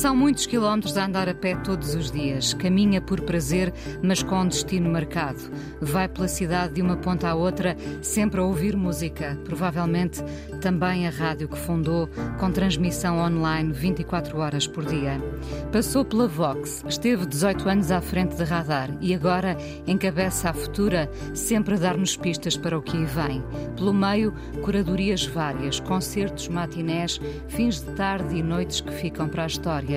São muitos quilómetros a andar a pé todos os dias. Caminha por prazer, mas com destino marcado. Vai pela cidade de uma ponta à outra, sempre a ouvir música. Provavelmente também a rádio que fundou, com transmissão online 24 horas por dia. Passou pela Vox, esteve 18 anos à frente de radar e agora encabeça a futura, sempre a dar-nos pistas para o que aí vem. Pelo meio, curadorias várias, concertos, matinés, fins de tarde e noites que ficam para a história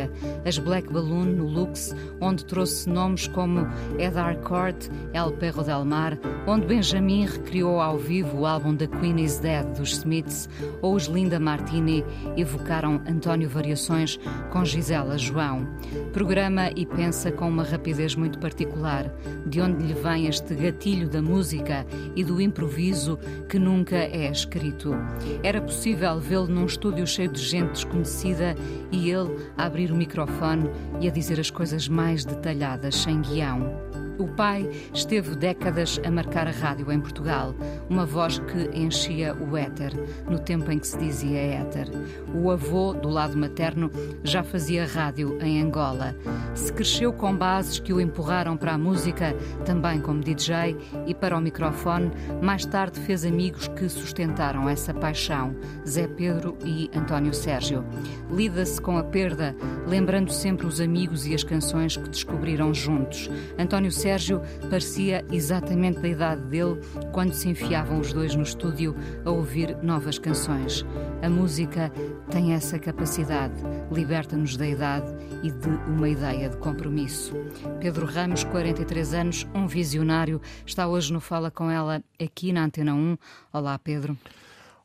as Black Balloon no Lux, onde trouxe nomes como Ed Harcourt, El Perro del Mar, onde Benjamin recriou ao vivo o álbum The Queen is Dead dos Smiths, ou os Linda Martini evocaram António Variações com Gisela João. Programa e pensa com uma rapidez muito particular, de onde lhe vem este gatilho da música e do improviso que nunca é escrito. Era possível vê-lo num estúdio cheio de gente desconhecida e ele abrir abrir o microfone e a dizer as coisas mais detalhadas, sem guião. O pai esteve décadas a marcar a rádio em Portugal, uma voz que enchia o éter, no tempo em que se dizia éter. O avô, do lado materno, já fazia rádio em Angola. Se cresceu com bases que o empurraram para a música, também como DJ, e para o microfone, mais tarde fez amigos que sustentaram essa paixão, Zé Pedro e António Sérgio. Lida-se com a perda, lembrando sempre os amigos e as canções que descobriram juntos. António Sérgio parecia exatamente da idade dele quando se enfiavam os dois no estúdio a ouvir novas canções. A música tem essa capacidade, liberta-nos da idade e de uma ideia de compromisso. Pedro Ramos, 43 anos, um visionário, está hoje no Fala com ela aqui na Antena 1. Olá, Pedro.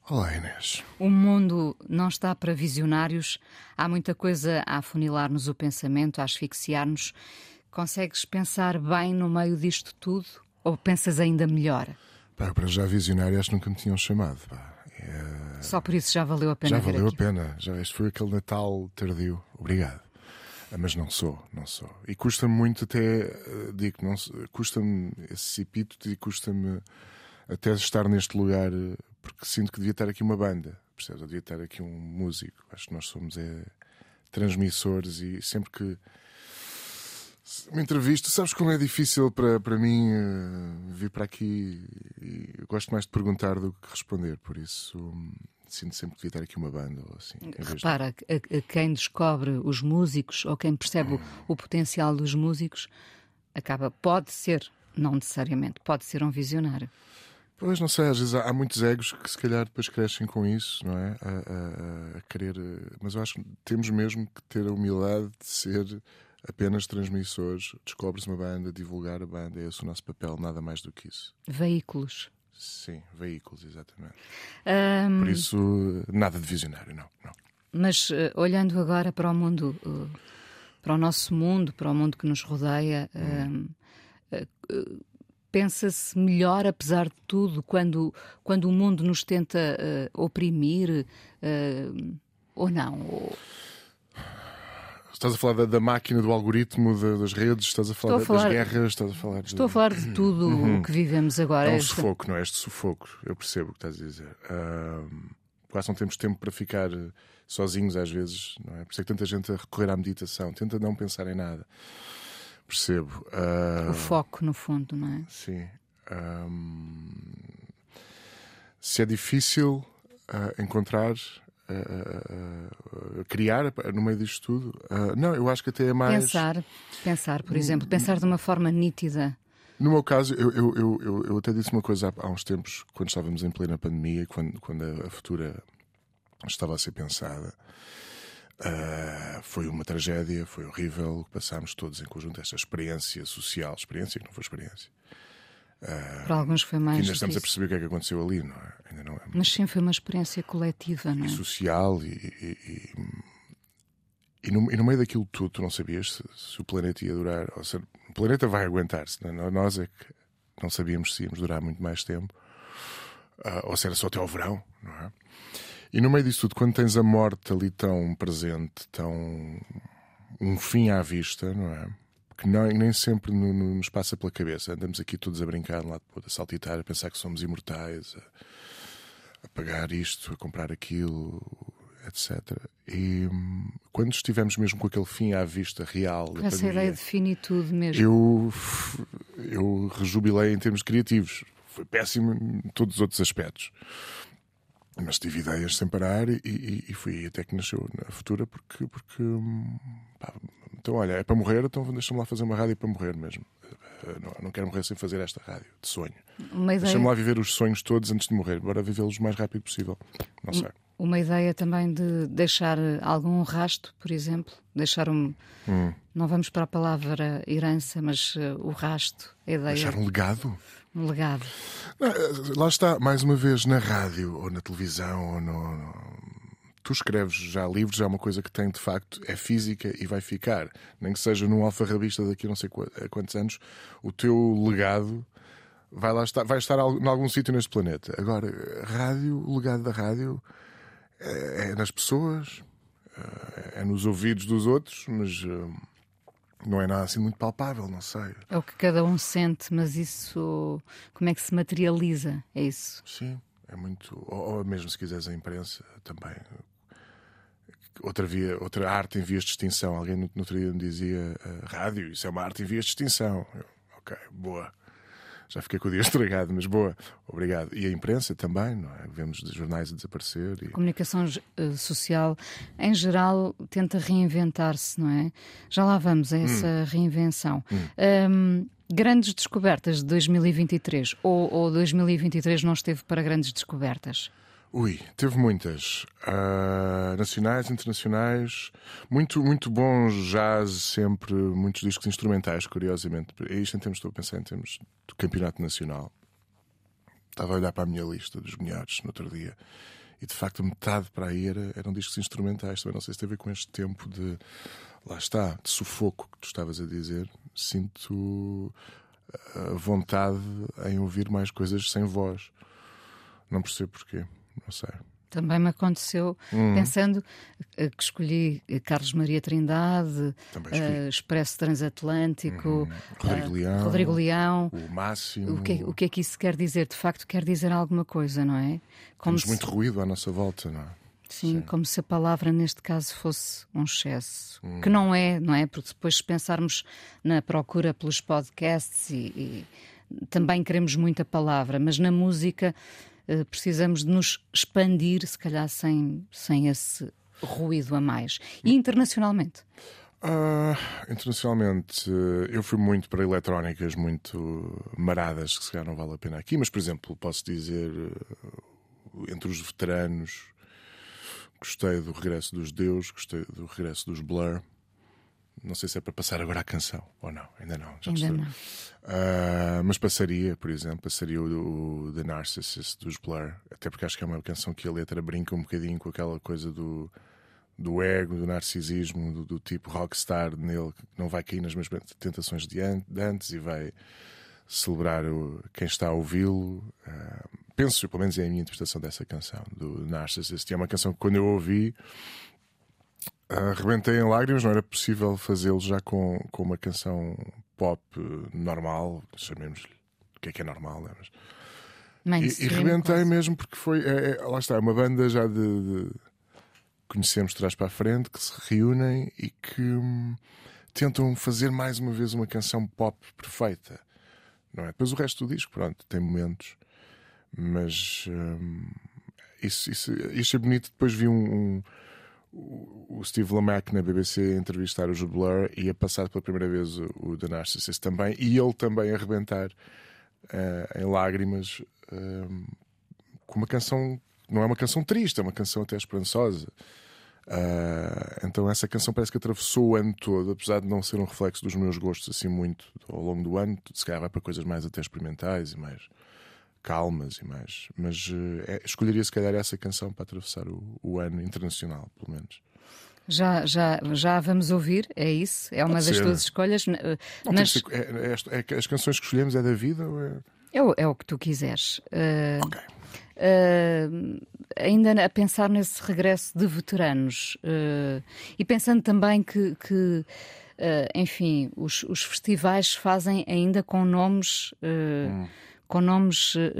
Olá, Inês. O mundo não está para visionários. Há muita coisa a afunilar-nos o pensamento, a asfixiar-nos. Consegues pensar bem no meio disto tudo? Ou pensas ainda melhor? Pá, para já visionário acho que nunca me tinham chamado. É... Só por isso já valeu a pena. Já valeu aqui. a pena. Já, este foi aquele Natal tardio. Obrigado. Ah, mas não sou, não sou. E custa-me muito até, eh, digo, não custa-me esse epíteto e custa-me até estar neste lugar, porque sinto que devia estar aqui uma banda, percebes? Eu devia estar aqui um músico. Acho que nós somos é, transmissores e sempre que uma entrevista, sabes como é difícil para, para mim uh, vir para aqui e eu gosto mais de perguntar do que responder, por isso um, sinto sempre que devia ter aqui uma banda ou assim. Repara, de... a, a quem descobre os músicos ou quem percebe hum. o, o potencial dos músicos acaba, pode ser, não necessariamente, pode ser um visionário. Pois, não sei, às vezes há, há muitos egos que se calhar depois crescem com isso, não é? A, a, a, querer. Mas eu acho que temos mesmo que ter a humildade de ser apenas transmissores, descobre-se uma banda, divulgar a banda, é esse o nosso papel, nada mais do que isso. Veículos. Sim, veículos, exatamente. Um... Por isso, nada de visionário, não. não. Mas uh, olhando agora para o mundo, uh, para o nosso mundo, para o mundo que nos rodeia, hum. uh, pensa-se melhor, apesar de tudo, quando, quando o mundo nos tenta oprimir ou não? Ou... Estás a falar da, da máquina, do algoritmo, da, das redes, estás a falar, a falar, das guerras, estás a falar. Estou de... a falar de tudo o uhum. que vivemos agora. É um sufoco, não é? Este sufoco, eu percebo o que estás a dizer. Uh, quase não temos tempo para ficar sozinhos às vezes, não é? Por isso é que tanta gente a recorrer à meditação, tenta não pensar em nada. Percebo. Uh, o foco, no fundo, não é? Sim. Um, se é difícil uh, encontrar a, criar no meio disto tudo. Uh, não, eu acho que até é mais. Pensar, pensar, por exemplo, pensar de uma forma nítida. No meu caso, eu, eu, eu, eu até disse uma coisa há, uns tempos, quando estávamos em plena pandemia, quando, quando a, a futura estava a ser pensada. Uh, foi uma tragédia, foi horrível. Passámos todos em conjunto esta experiência social, experiência que não foi experiência. Uh, Para alguns foi mais. ainda estamos a perceber o que é que aconteceu ali, não é? Ainda não é Mas sim, foi uma experiência coletiva, não é? E social e, e, e, no, e no meio daquilo tudo, tu não sabias se, se o planeta ia durar. Ou seja, o planeta vai aguentar-se. Não? Nós é que não sabíamos se íamos durar muito mais tempo. Uh, ou se era só até ao verão, não é? E no meio disso tudo, quando tens a morte ali tão presente, tão. um fim à vista, não é? Que não, nem sempre no, no, nos passa pela cabeça. Andamos aqui todos a brincar, lá a saltitar, a pensar que somos imortais, a, a pagar isto, a comprar aquilo, etc. E hum, quando estivemos mesmo com aquele fim à vista real. Essa pandemia, ideia de finitude mesmo. Eu, eu rejubilei em termos criativos. Foi péssimo em todos os outros aspectos. Mas tive ideias sem parar e, e, e fui até que nasceu na futura porque. porque hum, pá, então, olha, é para morrer, então deixa-me lá fazer uma rádio para morrer mesmo. Eh, não, não quero morrer sem fazer esta rádio de sonho. Deixa-me lá viver os sonhos todos antes de morrer. Bora vivê-los o mais rápido possível. Não sei. Uma ideia também de deixar algum rasto, por exemplo, deixar um. Hum. Não vamos para a palavra herança, mas uh, o rasto, a ideia. Deixar um legado? Um legado. Eh, lá está, mais uma vez, na rádio ou na televisão ou no... Tu escreves já livros, é uma coisa que tem de facto, é física e vai ficar. Nem que seja num alfarrabista daqui a não sei quantos anos, o teu legado vai lá estar, vai estar em algum sítio neste planeta. Agora, rádio, o legado da rádio é, é nas pessoas, é, é nos ouvidos dos outros, mas eh, não é nada assim muito palpável, não sei. É o que cada um sente, mas isso como é que se materializa? É isso? Sim, é muito. Ou, ou mesmo se quiseres a imprensa também. Outra, via, outra arte em vias de extinção. Alguém no, no outro dia me dizia: uh, rádio, isso é uma arte em vias de extinção. Eu, ok, boa já fiquei com o dia estragado, mas boa, obrigado. E a imprensa também, não é? Vemos jornais a desaparecer. E... A comunicação uh, social, em geral, tenta reinventar-se, não é? Já lá vamos a hum. essa hum. reinvenção. Hum. Um, grandes descobertas de 2023 ou, ou 2023 não esteve para grandes descobertas? Ui, teve muitas. Uh, nacionais, internacionais. Muito, muito bons jazz, sempre. Muitos discos instrumentais, curiosamente. Isto em termos, estou a pensar em termos do campeonato nacional. Estava a olhar para a minha lista dos melhores no outro dia. E de facto, metade para aí era, eram discos instrumentais. Também não sei se tem a ver com este tempo de. Lá está, de sufoco que tu estavas a dizer. Sinto a vontade em ouvir mais coisas sem voz. Não percebo porquê não sei. Também me aconteceu, uhum. pensando eh, que escolhi eh, Carlos Maria Trindade, uh, Expresso Transatlântico, uhum. Rodrigo, uh, Leão, Rodrigo Leão. O Máximo. O que, o que é que isso quer dizer? De facto, quer dizer alguma coisa, não é? Como Temos se... muito ruído à nossa volta, não é? Sim, Sim, como se a palavra neste caso fosse um excesso. Hum. Que não é, não é? Porque depois, se pensarmos na procura pelos podcasts e, e também queremos muita palavra, mas na música precisamos de nos expandir, se calhar sem, sem esse ruído a mais. E internacionalmente? Uh, internacionalmente, eu fui muito para eletrónicas muito maradas, que se calhar não vale a pena aqui, mas, por exemplo, posso dizer, eh, entre os veteranos, gostei do Regresso dos Deus, gostei do Regresso dos Blur. Não sei se é para passar agora a canção ou não, ainda não. Já ainda não. Uh, mas passaria, por exemplo, passaria o, o, The Narcissist dos Blur, até porque acho que é uma canção que a letra brinca um bocadinho com aquela coisa do, do ego, do narcisismo, do, do tipo rockstar nele, que não vai cair nas mesmas tentações de, antes e vai celebrar o, quem está a ouvi-lo. Uh, penso, pelo menos é a minha interpretação dessa canção, do Narcissist. E é uma canção que quando eu ouvi arrebentei em lágrimas, não era possível fazê-lo já com, com uma canção pop normal, chamemos-lhe o que é que é normal, né? Mas, e, e rebentei quase. mesmo porque foi, é, é, lá está, é uma banda já de, de conhecemos de trás para a frente, que se reúnem e que hum, tentam fazer mais uma vez uma canção pop perfeita. Não é? Depois o resto do disco, pronto, tem momentos, mas hum, isso, isso, isso é bonito. Depois vi um, um o Steve Lamacq na BBC entrevistar os Blur e a passar pela primeira vez o, o The Narcissist também, e ele também a arrebentar uh, em lágrimas uh, com uma canção, não é uma canção triste, é uma canção até esperançosa. Uh, então essa canção parece que atravessou o ano todo, apesar de não ser um reflexo dos meus gostos assim muito ao longo do ano, se calhar vai para coisas mais até experimentais e mais calmas e mais. Mas uh, é, escolheria se calhar essa canção para atravessar o, o, ano internacional, pelo menos. Já, já, já vamos ouvir, é isso? É uma Pode das ser. tuas escolhas. Eh, Não, Nas- ser- é- é- é as canções que escolhemos é da vida ou é. é, o- é o que tu quiseres. Eh, Ok. eh, ainda a pensar nesse regresso de veteranos eh, e pensando também que, que, eh, enfim, os, os festivais fazem ainda com nomes. eh, Hum. Com nomes eh,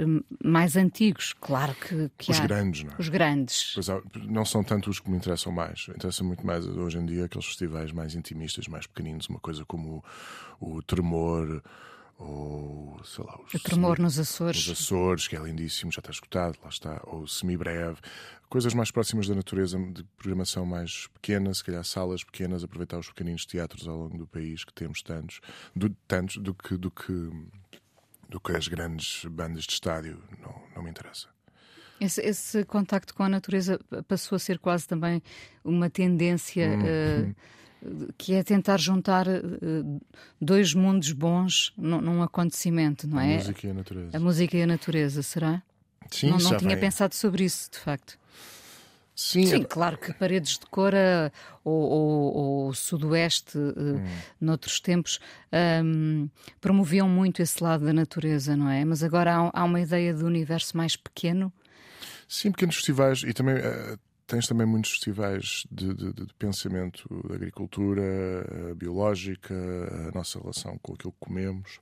mais antigos, claro que, que Os há. grandes, não é? Os grandes. Pois há- não são tanto os que me interessam mais. Interessa muito mais hoje em dia aqueles festivais mais intimistas, mais pequeninos, uma coisa como o, o Tremor ou sei lá, os O tremor nos Açores. Os Açores, que é lindíssimo, já está escutado, lá está, ou semi-breve, coisas mais próximas da natureza, de programação mais pequena, se calhar salas pequenas, aproveitar os pequeninos teatros ao longo do país, que temos tantos, do, tantos do que, do que do que as grandes bandas de estádio, não, não me interessa. Esse, esse contacto com a natureza passou a ser quase também uma tendência Hum, eh, que é tentar juntar eh, dois mundos bons num, num acontecimento, não A é? música e a natureza. A música e a natureza, será? Sim, não não tinha vem. pensado sobre isso, de facto. Sim, Sim, é- claro que Paredes de Cora ou, ou, ou Sudoeste, eh, Hum. noutros tempos, ahm, promoviam muito esse lado da natureza, não é? Mas agora há, há uma ideia de universo mais pequeno. Sim, pequenos festivais e também eh, tens também muitos festivais de, de- de pensamento da agricultura eh, biológica, a nossa relação com aquilo que comemos.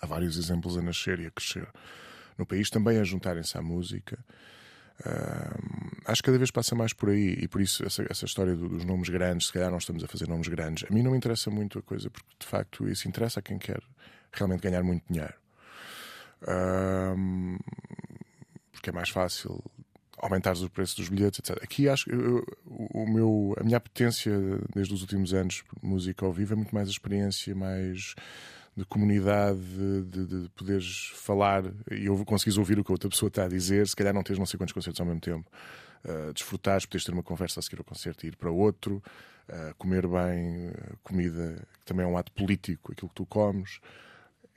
Há vários exemplos a nascer e a crescer no país, também a juntarem-se à música. Ahm, acho que cada vez passa mais por aí e por isso essa, essa história do- dos nomes grandes, se calhar não estamos a fazer nomes grandes, a mim não me interessa muito a coisa, porque de facto isso interessa a quem quer realmente ganhar muito dinheiro. Ahm, porque é mais fácil aumentares o preço dos bilhetes, etc. Aqui acho que o meu, a minha apetência desde os últimos anos música ao vivo é muito mais a experiência, mais de comunidade, de, de, de poderes falar e ou ouvir o que a outra pessoa está a dizer, se calhar não tens não sei quantos concertos ao mesmo tempo. Uh, desfrutares, poderes ter uma conversa a seguir ao concerto e ir para outro, uh, comer bem, uh, comida, que também é um ato político, aquilo que tu comes.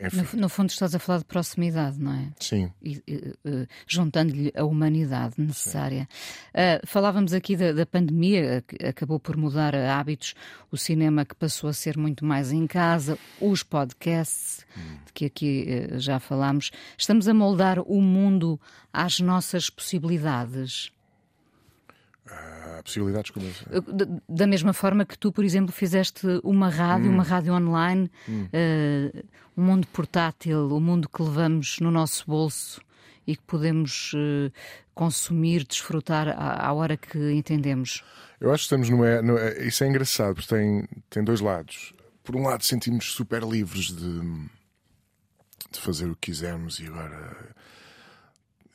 Enfim, No, no fundo, estás a falar de proximidade, não é? sim. e, e, eh, juntando-lhe a humanidade necessária. Ah, falávamos aqui da, da pandemia, que acabou por mudar hábitos, o cinema que passou a ser muito mais em casa, os podcasts, de que aqui eh, já falámos. Estamos a moldar o mundo às nossas possibilidades. Há possibilidades como essa. Da- mesma forma que tu, por exemplo, fizeste uma rádio, uma rádio online, eh, um mundo portátil, o mundo que levamos no nosso bolso e que podemos eh, consumir, desfrutar à, à hora que entendemos. Eu acho que estamos numa. no- isso é engraçado, porque tem, tem dois lados. Por um lado, sentimos super livres de, de fazer o que quisermos e agora.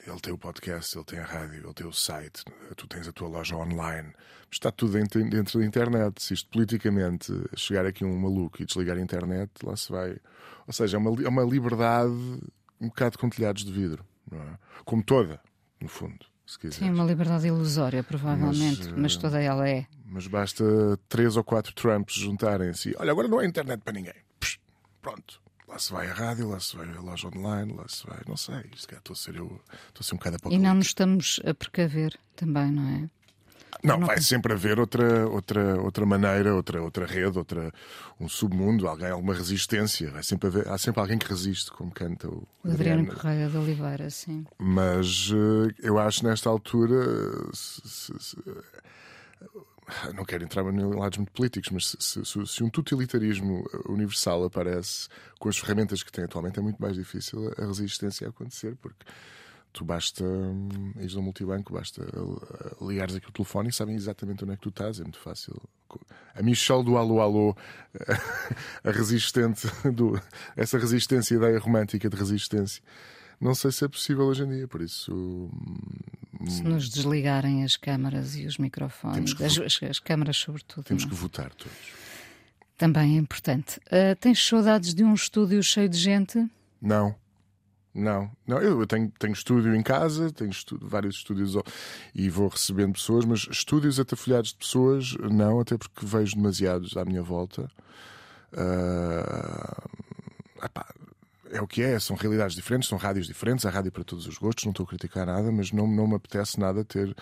Ele tem o podcast, ele tem a rádio, ele tem o site, tu tens a tua loja online. Está tudo dentro, dentro da internet. Se isto politicamente chegar aqui um maluco e desligar a internet, lá se vai. Ou seja, é uma, é uma liberdade um bocado com telhados de vidro, é? Como toda, no fundo, se quiser. Sim, uma liberdade ilusória, provavelmente, Mas, mas, toda ela é. Mas basta três ou quatro Trumps juntarem-se. e, Olha, agora não há internet para ninguém. Psh, pronto. Lá se vai a rádio, lá se vai a loja online, lá se vai. Não sei. Se calhar estou a ser eu. Estou a ser um bocado E apocalíptico. não nos estamos a precaver também, não é? Não, não- vai sempre haver outra, outra, outra maneira, outra, outra rede, outra, um submundo, alguém, alguma resistência. Vai sempre haver, há sempre alguém que resiste, como canta o O Adriano Adriano. Correia de Oliveira, sim. Mas eh, eu acho nesta altura. se- se- se- não quero entrar em lados muito políticos, mas se, se- se- um totalitarismo universal aparece com as ferramentas que tem atualmente, é muito mais difícil a resistência acontecer, porque tu basta hum, ires ao multibanco, basta ligares aqui o telefone e sabem exatamente onde é que tu estás, é muito fácil. A Michelle do Alô Alô, a resistente, do, essa resistência, ideia romântica de resistência, não sei se é possível hoje em dia, por isso. Hum, Se nos desligarem as câmaras e os microfones, que as, as, as câmaras sobretudo. Temos não é? que votar todos. Também é importante. Ah, tens saudades de um estúdio cheio de gente? Não. Não, não, eu tenho, tenho estúdio em casa, tenho estu- vários estúdios e vou recebendo pessoas, mas estúdios atafolhados de pessoas, não, até porque vejo demasiados à minha volta. Ah, epá, é o que é, são realidades diferentes, são rádios diferentes, há rádio para todos os gostos, não estou a criticar nada, mas não, não me apetece nada ter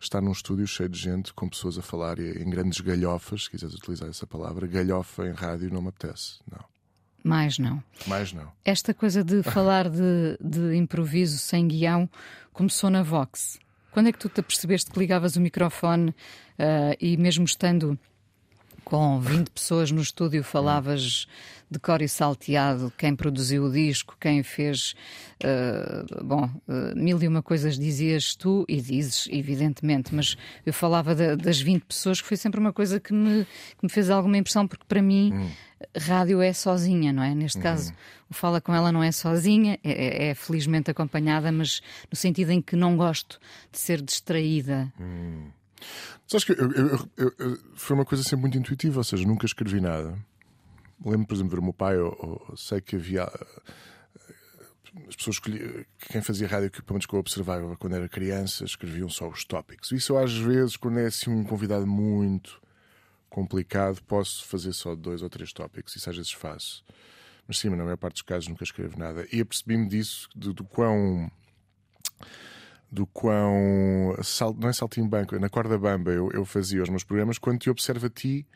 estar num estúdio cheio de gente, com pessoas a falar em grandes galhofas, se quiseres utilizar essa palavra, galhofa em rádio não me apetece, não. Mais não. Mais não. Esta coisa de falar de, de improviso sem guião começou na Vox. Quando é que tu te apercebeste que ligavas o microfone uh, e mesmo estando com 20 pessoas no estúdio falavas de cor e salteado quem produziu o disco, quem fez. Uh, bom, uh, mil e uma coisas dizias tu e dizes, evidentemente, mas eu falava das 20 pessoas que foi sempre uma coisa que me, que me fez alguma impressão, porque para mim. Hum. Rádio é sozinha, não é? Neste uhum. caso, o Fala com ela não é sozinha, é, é, é, felizmente acompanhada, mas no sentido em que não gosto de ser distraída. Hum. Sabes que eu, eu, eu, foi uma coisa sempre muito intuitiva, ou seja, nunca escrevi nada. Lembro, por exemplo, de ver o meu pai, ou, sei que havia. Eh, as pessoas que quem fazia rádio, que pelo menos que eu observava quando era criança, escreviam só os tópicos. Isso eu, às vezes, quando é assim um convidado muito complicado, posso fazer só dois ou três tópicos. Isso às vezes faço. Mas sim, na maior parte dos casos nunca escrevo nada. E apercebi-me disso, do, do quão do quão sal, não é saltinho banco, na corda bamba eu, eu fazia os meus programas quando te observo a ti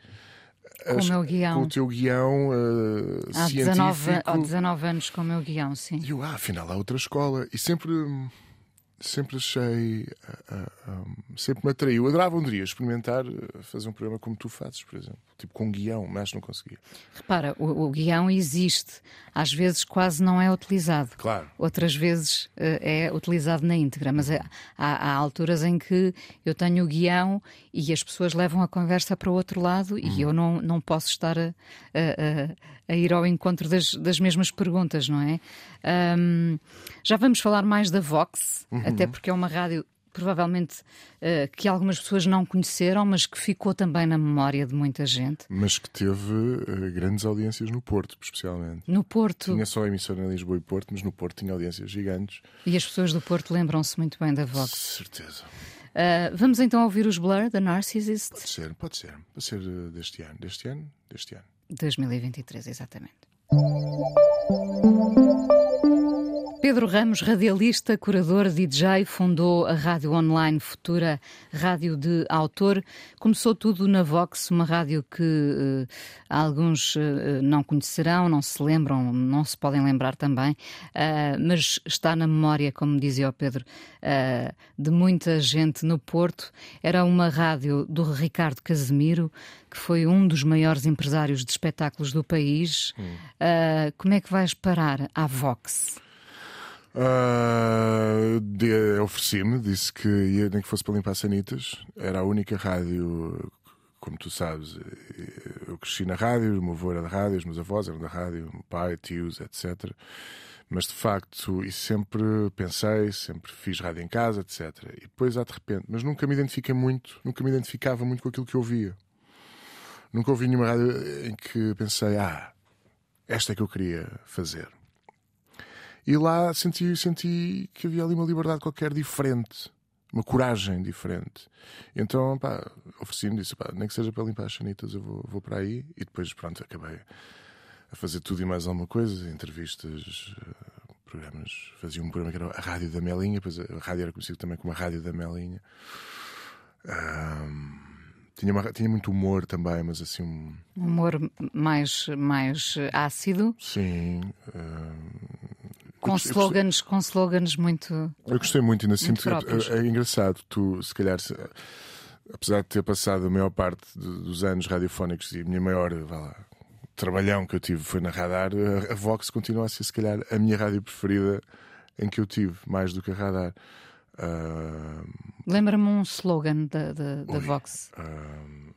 com, o meu guião. com o teu guião uh, há, 19, há 19 anos com o meu guião, sim. E eu, ah, afinal há outra escola. E sempre sempre achei. Uh, uh, um, sempre me atraiu. Eu adorava um dia experimentar fazer um programa como tu fazes, por exemplo. Tipo com guião, mas não conseguia. Repara, o, o guião existe. Às vezes quase não é utilizado. Claro. Outras vezes uh, é utilizado na íntegra. Mas é, há, há, alturas em que eu tenho o guião e as pessoas levam a conversa para o outro lado hum. e eu não, não posso estar a, a, a ir ao encontro das, das mesmas perguntas, não é? Um, já vamos falar mais da Vox, uhum. até porque é uma rádio provavelmente uh, que algumas pessoas não conheceram, mas que ficou também na memória de muita gente. Mas que teve uh, grandes audiências no Porto, especialmente. No Porto. Tinha só emissora em Lisboa e Porto, mas no Porto tinha audiências gigantes. E as pessoas do Porto lembram-se muito bem da Vox. Certeza. Uh, vamos então ouvir os Blur, da Narcissist? Pode ser, pode ser. Pode ser deste ano. Deste ano? Deste ano. 2023, exatamente. Pedro Ramos, radialista, curador, DJ, fundou a rádio online Futura Rádio de Autor. Começou tudo na Vox, uma rádio que uh, alguns uh, não conhecerão, não se lembram, não se podem lembrar também, uh, mas está na memória, como dizia o Pedro, de muita gente no Porto. Era uma rádio do Ricardo Casemiro, que foi um dos maiores empresários de espetáculos do país. Hum. como é que vais parar à Vox? Uh, Ofereci-me, disse que ia nem que fosse para limpar sanitas. Era a única rádio, como tu sabes, eu cresci na rádio, o meu avô era da rádio, os meus avós eram da rádio, o meu pai, tios, etc. Mas de facto, e sempre pensei, sempre fiz rádio em casa, etc. E depois há de repente, mas nunca me identifiquei muito, nunca me identificava muito com aquilo que eu ouvia. Nunca ouvi nenhuma rádio em que pensei, ah, esta é que eu queria fazer. E lá senti, senti que havia ali uma liberdade qualquer diferente, uma coragem diferente. Então, pá, ofereci-me, disse, pá, nem que seja para limpar as chanitas, eu vou, vou para aí. E depois, pronto, acabei a fazer tudo e mais alguma coisa, entrevistas, eh, programas. Fazia um programa que era a Rádio da Melinha, depois a rádio era conhecida também como a Rádio da Melinha. Um, tinha, uma, tinha muito humor também, mas assim. Um humor mais, mais ácido? Sim. Um, com slogans, com slogans muito. Eu gostei muito, ainda sinto. É, é, engraçado, tu, se calhar, se, apesar de ter passado a maior parte dos anos radiofónicos e a minha maior lá, trabalhão que eu tive foi na radar, a, Vox continua a ser, se calhar, a minha rádio preferida em que eu tive, mais do que a radar. Uh... Lembra-me um slogan da, da, da Vox. Uh...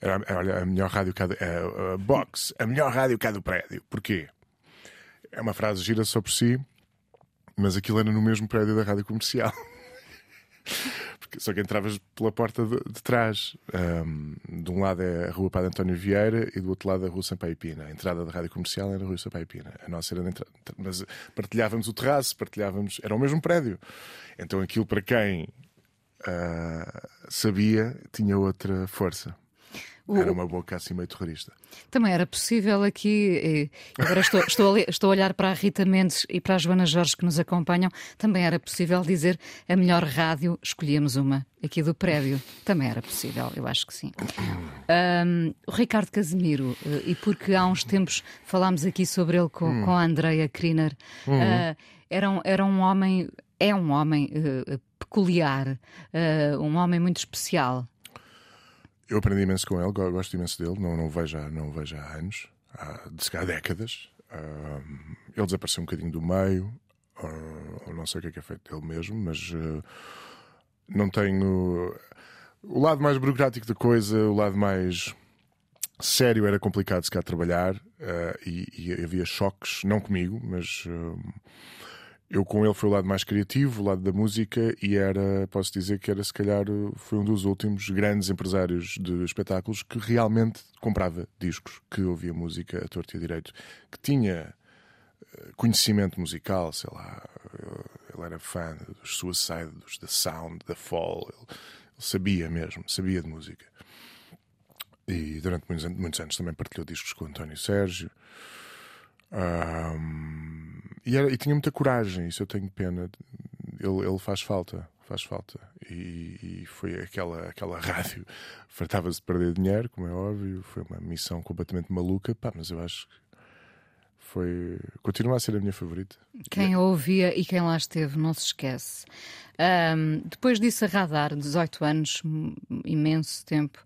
Olha, a melhor rádio cá do, a, a Box, a melhor rádio cá do prédio. Porquê? É uma frase gira só por si, mas aquilo era no mesmo prédio da rádio comercial. Porque, só que entravas pela porta de, de trás. Um, de um lado é a Rua Padre António Vieira e do outro lado a Rua Sampaio Pina. A entrada da rádio comercial era a Rua Sampaio Pina. A nossa era entrada. Mas partilhávamos o terraço, partilhávamos. Era o mesmo prédio. Então aquilo para quem uh, sabia tinha outra força. Era uma boca assim meio terrorista. Também era possível aqui, agora estou, estou, a, estou a olhar para a Rita Mendes e para a Joana Jorge que nos acompanham, também era possível dizer a melhor rádio, escolhemos uma aqui do prédio. Também era possível, eu acho que sim. Um, o Ricardo Casemiro, eh, e porque há uns tempos falámos aqui sobre ele com, hum. com a Andrea Kriner, uhum. uh, era, um, era um homem, é um homem uh, peculiar, uh, um homem muito especial. Eu aprendi imenso com ele, gosto imenso dele, não, não, vejo, há, não vejo há anos, há, há décadas. Uh, ele desapareceu um bocadinho do meio, uh, não sei o que é que é feito dele mesmo, mas uh, não tenho. O lado mais burocrático da coisa, o lado mais sério era complicado se cá trabalhar e, e, havia choques, não comigo, mas eu com ele foi o lado mais criativo, o lado da música, e era, posso dizer que era se calhar foi um dos últimos grandes empresários de espetáculos que realmente comprava discos, que ouvia música a torto e a direito, que tinha eh, conhecimento musical, sei lá, ele era fã dos Suicide, dos The Sound, da Fall, ele, ele, sabia mesmo, sabia de música. E durante muitos, muitos anos também partilhou discos com o António Sérgio. Um, e, era, e, tinha muita coragem, isso eu tenho pena. Ele, ele faz falta, faz falta. E, e foi aquela, aquela rádio, fartava-se de perder dinheiro, como é óbvio, foi uma missão completamente maluca, pá, mas eu acho que foi. continua a ser a minha favorita. Quem a ouvia e quem lá esteve, não se esquece. Um, depois disso, a radar, 18 anos, imenso tempo.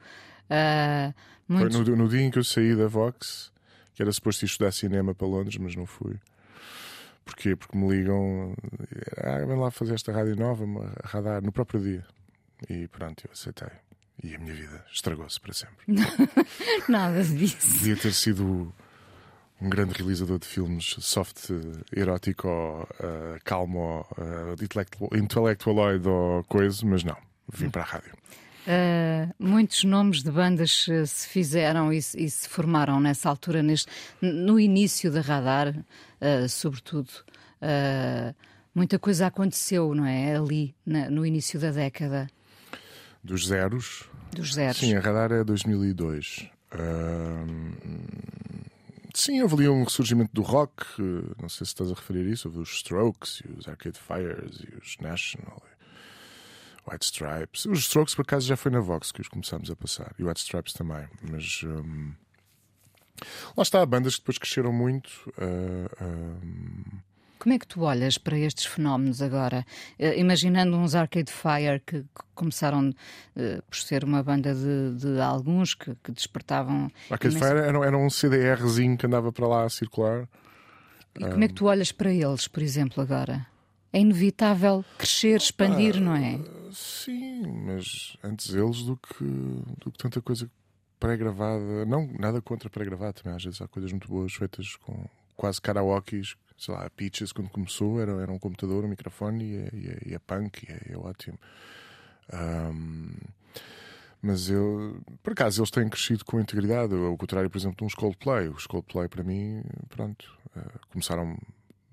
Uh, muito... Foi no, no dia em que eu saí da Vox que era suposto ir estudar cinema para Londres, mas não fui. Porquê? Porque me ligam, ah, vem lá fazer esta rádio nova, radar, no próprio dia. E pronto, eu aceitei. E a minha vida estragou-se para sempre. Nada disso. Devia ter sido um grande realizador de filmes soft, erótico, uh, calmo, uh, ou coisa, mas não. Vim para a rádio. Uh, muitos nomes de bandas uh, se fizeram e, e, se formaram nessa altura, neste, no início da radar, uh, sobretudo. muita coisa aconteceu, não é? Ali, na, no início da década. Dos zeros? Dos zeros. Sim, a radar é 2002. sim, houve ali um ressurgimento do rock. Não sei se estás a referir isso. Houve os Strokes e os Arcade Fires e os National White Stripes. Os Strokes, por acaso, já foi na Vox que os começámos a passar. E White Stripes também. Mas. Um... Lá está, bandas que depois cresceram muito. Uh, um... Como é que tu olhas para estes fenómenos agora? Uh, imaginando uns Arcade Fire que, que começaram uh, por ser uma banda de, de alguns que, que despertavam. Arcade imenso... Fire era, era, um CDRzinho que andava para lá a circular. E como é que tu olhas para eles, por exemplo, agora? É inevitável crescer, expandir, ah, não é? Sim, mas antes eles do que, do que tanta coisa pré-gravada. Não, nada contra pré-gravado também. Às vezes há coisas muito boas feitas com quase karaokes. Sei lá, a Peaches, quando começou, era, era um computador, um microfone e é, e é, e é punk, e é, é ótimo. Um, mas eu, por acaso, eles têm crescido com integridade. Ao contrário, por exemplo, de uns Coldplay. Os Coldplay, para mim, pronto, uh, começaram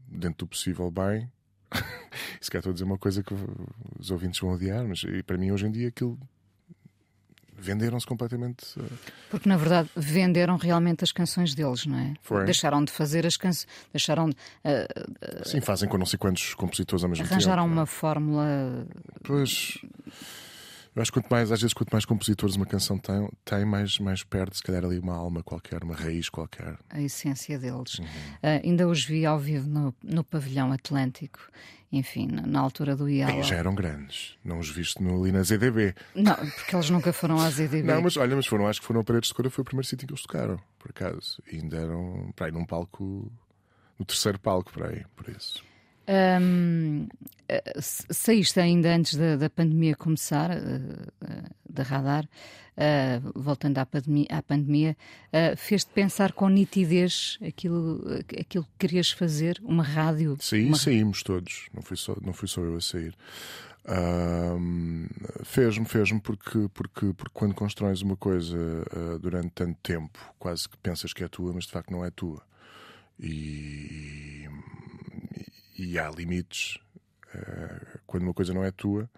dentro do possível bem se calhar estou a dizer uma coisa que os ouvintes vão odiar, mas para mim hoje em dia aquilo venderam-se completamente. Uh... Porque na verdade venderam realmente as canções deles, não é? Foi. Deixaram de fazer as canções, deixaram de, uh, uh, Sim, fazem com não sei quantos compositores ao mesmo arranjaram tempo. Arranjaram uma fórmula. Pois. Eu acho que quanto mais, às vezes, quanto mais compositores uma canção tem, tem mais, mais perde, se calhar, ali uma alma qualquer, uma raiz qualquer. A essência deles. Uhum. Uh, ainda os vi ao vivo no, no Pavilhão Atlântico, enfim, na, na altura do IAL. já eram grandes, não os viste no, ali na ZDB. Não, porque eles nunca foram à ZDB. não, mas olha, mas foram, acho que foram a Paredes de Cora, foi o primeiro sítio que eles tocaram, por acaso. E ainda eram, para aí, num palco, no terceiro palco, por aí, por isso. Um, eh, saíste ainda antes da, da pandemia começar, uh, da radar, uh, voltando à pandemia, à pandemia uh, fez-te pensar com nitidez aquilo, aquilo que querias fazer, uma rádio? Sim, uma... saímos todos, não fui só, não fui só eu a sair. Fez-me, fez-me porque, porque, porque quando constróis uma coisa uh, durante tanto tempo, quase que pensas que é tua, mas de facto não é tua. E, e há limites uh, quando uma coisa não é tua.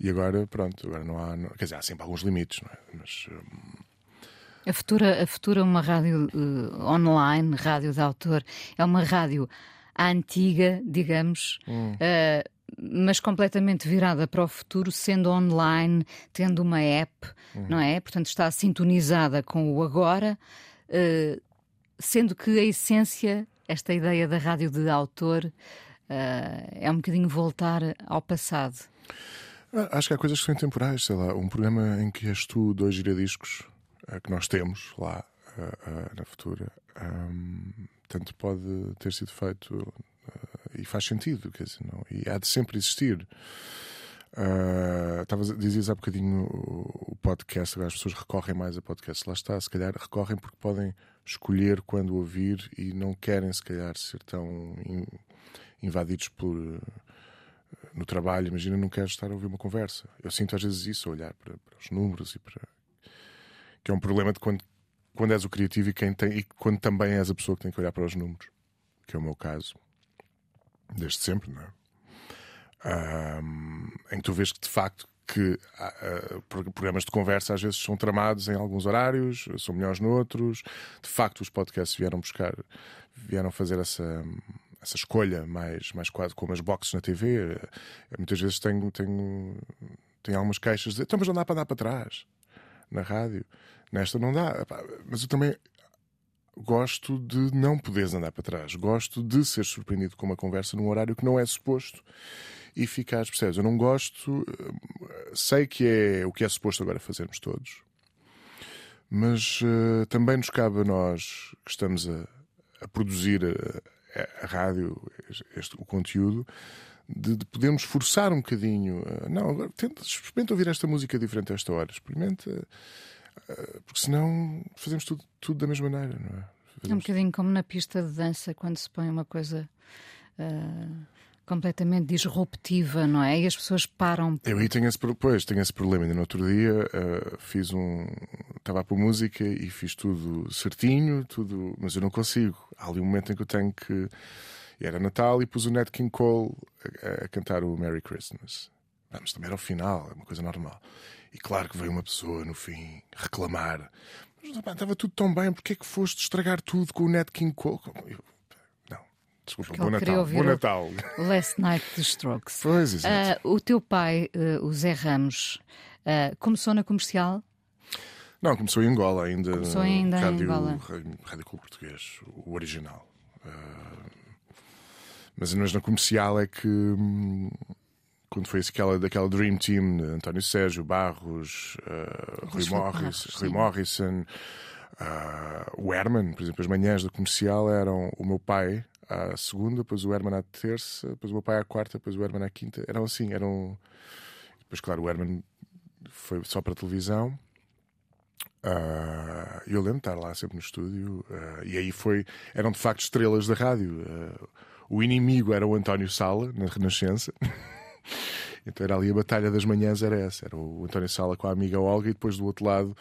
E agora, pronto, agora não há. Não, quer dizer, há sempre alguns limites, não é? Mas. Um, A Futura, a Futura uma rádio uh, online, rádio de autor, é uma rádio antiga, digamos, hum. uh, mas completamente virada para o futuro, sendo online, tendo uma app, hum. não é? Portanto, está sintonizada com o agora, uh, sendo que a essência, esta ideia da rádio de autor, é um bocadinho voltar ao passado. Ah, acho que há coisas que são temporais, sei lá, um programa em que és tu, dois giradiscos uh, que nós temos lá uh, uh, na Futura, um, tanto pode ter sido feito e faz sentido, quer dizer, não, e há de sempre existir. Uh, dizias há bocadinho o, o podcast, agora as pessoas recorrem mais a podcast. Lá está, se calhar recorrem porque podem escolher quando ouvir e não querem, se calhar, ser tão in, invadidos por no trabalho, imagina, não queres estar a ouvir uma conversa. Eu sinto às vezes isso, olhar para, para, os números e para. que é um problema de quando, quando és o criativo e, quem tem, e quando também és a pessoa que tem que olhar para os números, que é o meu caso, desde sempre, não é? Um, em que tu vês que de facto que uh, programas de conversa às vezes são tramados em alguns horários, são melhores noutros. De facto, os podcasts vieram buscar, vieram fazer essa essa escolha mais, mais quase como as boxes na TV. Eh, muitas vezes tenho, tenho, tenho algumas queixas de então, mas não dá para andar para trás na rádio. Nesta não dá. Mas eu também gosto de não poderes andar para trás. Gosto de ser surpreendido com uma conversa num horário que não é suposto e ficares, percebes? Eu não gosto, eh, sei que é o que é suposto agora fazermos todos, mas uh, também nos cabe a nós que estamos a, a produzir a rádio, este, o conteúdo, de, de, podermos forçar um bocadinho. Uh, não, agora tenta, experimenta ouvir esta música diferente a esta hora. Experimenta, uh, porque senão fazemos tudo, tudo da mesma maneira, não é? Fazemos... É um bocadinho como na pista de dança, quando se põe uma coisa. Uh completamente disruptiva, não é? E as pessoas param. Eu aí tenho esse, pois, tenho esse problema. Ainda no outro dia uh, fiz um. Estava a pôr música e fiz tudo certinho, tudo, mas eu não consigo. Há ali um momento em que eu tenho que. Era Natal e pus o Nat King Cole a, a cantar o Merry Christmas. Mas também era o final, é uma coisa normal. E claro que veio uma pessoa no fim reclamar. Mas estava tudo tão bem, porque é que foste estragar tudo com o Nat King Cole? Eu, Desculpa, bom Natal. Bom Natal. Last Night dos Strokes. Pois, exato. Uh, o teu pai, uh, o Zé Ramos, uh, começou na comercial? Não, começou em Angola ainda. Começou ainda rádio, em Angola. Rádio Clube Português, o original. mas, mas na comercial é que. Hum, quando foi aquela, daquela Dream Team, António Sérgio, Barros, Rui, Morris, Rui Morrison, o Herman, por exemplo, as manhãs da comercial eram o meu pai, à segunda, depois o Herman à terça, depois o meu pai à quarta, depois o Herman à quinta. Eram assim, eram. Depois, claro, o Herman foi só para televisão. Uh, eu lembro de estar lá sempre no estúdio. Uh, e aí foi. Eram de facto estrelas da rádio. Uh, o inimigo era o António Sala, na Renascença. então era ali a batalha das manhãs, era essa. Era o António Sala com a amiga Olga, e depois do outro lado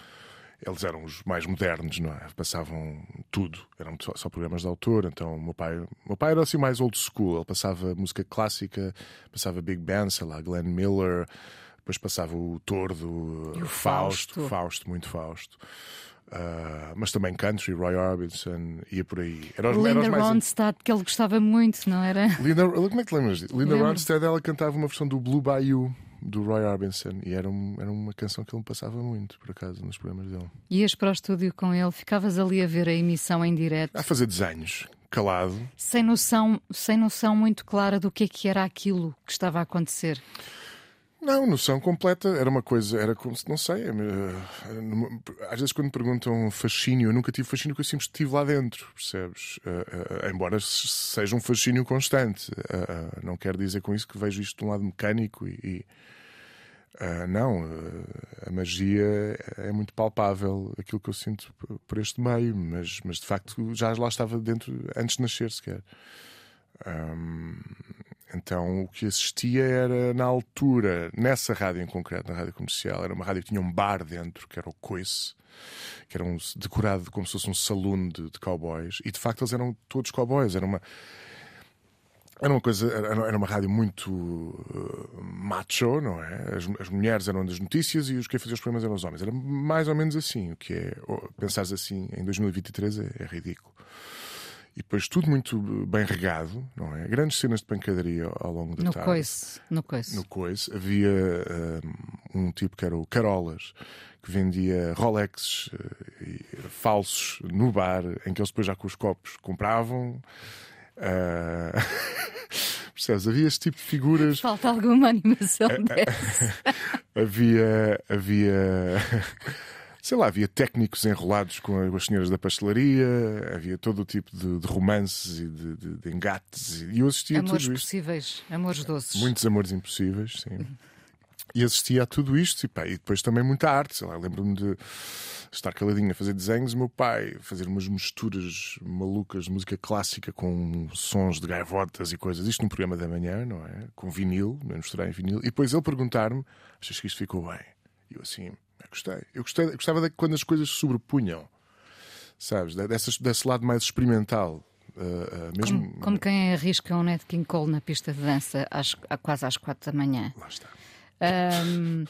eles eram os mais modernos, não é? Passavam tudo, eram só, só, programas de autor. Então, meu pai, meu pai era assim mais old school. Ele passava música clássica, passava Big Band, sei lá, Glenn Miller, depois passava o Tordo, o Fausto, Fausto, Fausto, muito Fausto. Uh, mas também country, Roy Orbison, ia por aí. Era Linda mais... Ronstadt, que ele gostava muito, não era? Linda, como é que te lembras disso? Linda Ronstadt, ela cantava uma versão do Blue Bayou do Roy Orbison e era, um, era uma canção que ele me passava muito, por acaso, nos programas dele. Ias para o estúdio com ele, ficavas ali a ver a emissão em direto. A fazer desenhos, calado. Sem noção, sem noção muito clara do que é que era aquilo que estava a acontecer. Não, noção completa. Era uma coisa, era como se, não sei. Eh, às vezes, quando perguntam fascínio, eu nunca tive fascínio, porque eu sempre estive lá dentro, percebes? Uh, uh, embora seja um fascínio constante. Uh, não quero dizer com isso que vejo isto de um lado mecânico e. e não, a magia é muito palpável, aquilo que eu sinto por este meio, mas, mas de facto já lá estava dentro antes de nascer sequer. Um, então o que assistia era na altura, nessa rádio em concreto, na rádio comercial, era uma rádio que tinha um bar dentro, que era o Coice, que era um, decorado como se fosse um saloon de, de cowboys, e de facto eles eram todos cowboys, era uma era uma coisa, era uma rádio muito uh, macho, não é? As, as, mulheres eram das notícias e os que faziam os programas eram os homens. Era mais ou menos assim, o que é, pensares assim em 2023 é, é ridículo. E depois tudo muito bem regado, não é? Grandes cenas de pancadaria ao longo da no tarde. Coice, no coice. No coice. Havia um, um tipo que era o Carolas, que vendia Rolex uh, falsos no bar, em que eles depois já com os copos compravam. Uh... Percebes? Havia este tipo de figuras. Falta alguma animação dessa. havia. havia sei lá, havia técnicos enrolados com as senhoras da pastelaria, havia todo o tipo de, de romances e de, de, de, engates, e eu assistia amores a tudo isto. possíveis, amores doces. Muitos amores impossíveis, sim. E assistia a tudo isto, e, pá, e depois também muita arte, sei lá, lembro-me de estar caladinho a fazer desenhos, o meu pai fazer umas misturas malucas de música clássica com sons de gaivotas e coisas, isto num programa da manhã, não é? Com vinil, misturar em vinil, e depois ele perguntar-me: achas que isto ficou bem? E eu assim, gostei. Eu gostei, gostava de quando as coisas se sobrepunham, sabes? Dessas, desse lado mais experimental. Uh, uh, mesmo... como, como, quem arrisca um Ned King Cole na pista de dança às, quase às quatro da manhã. Lá está. Um,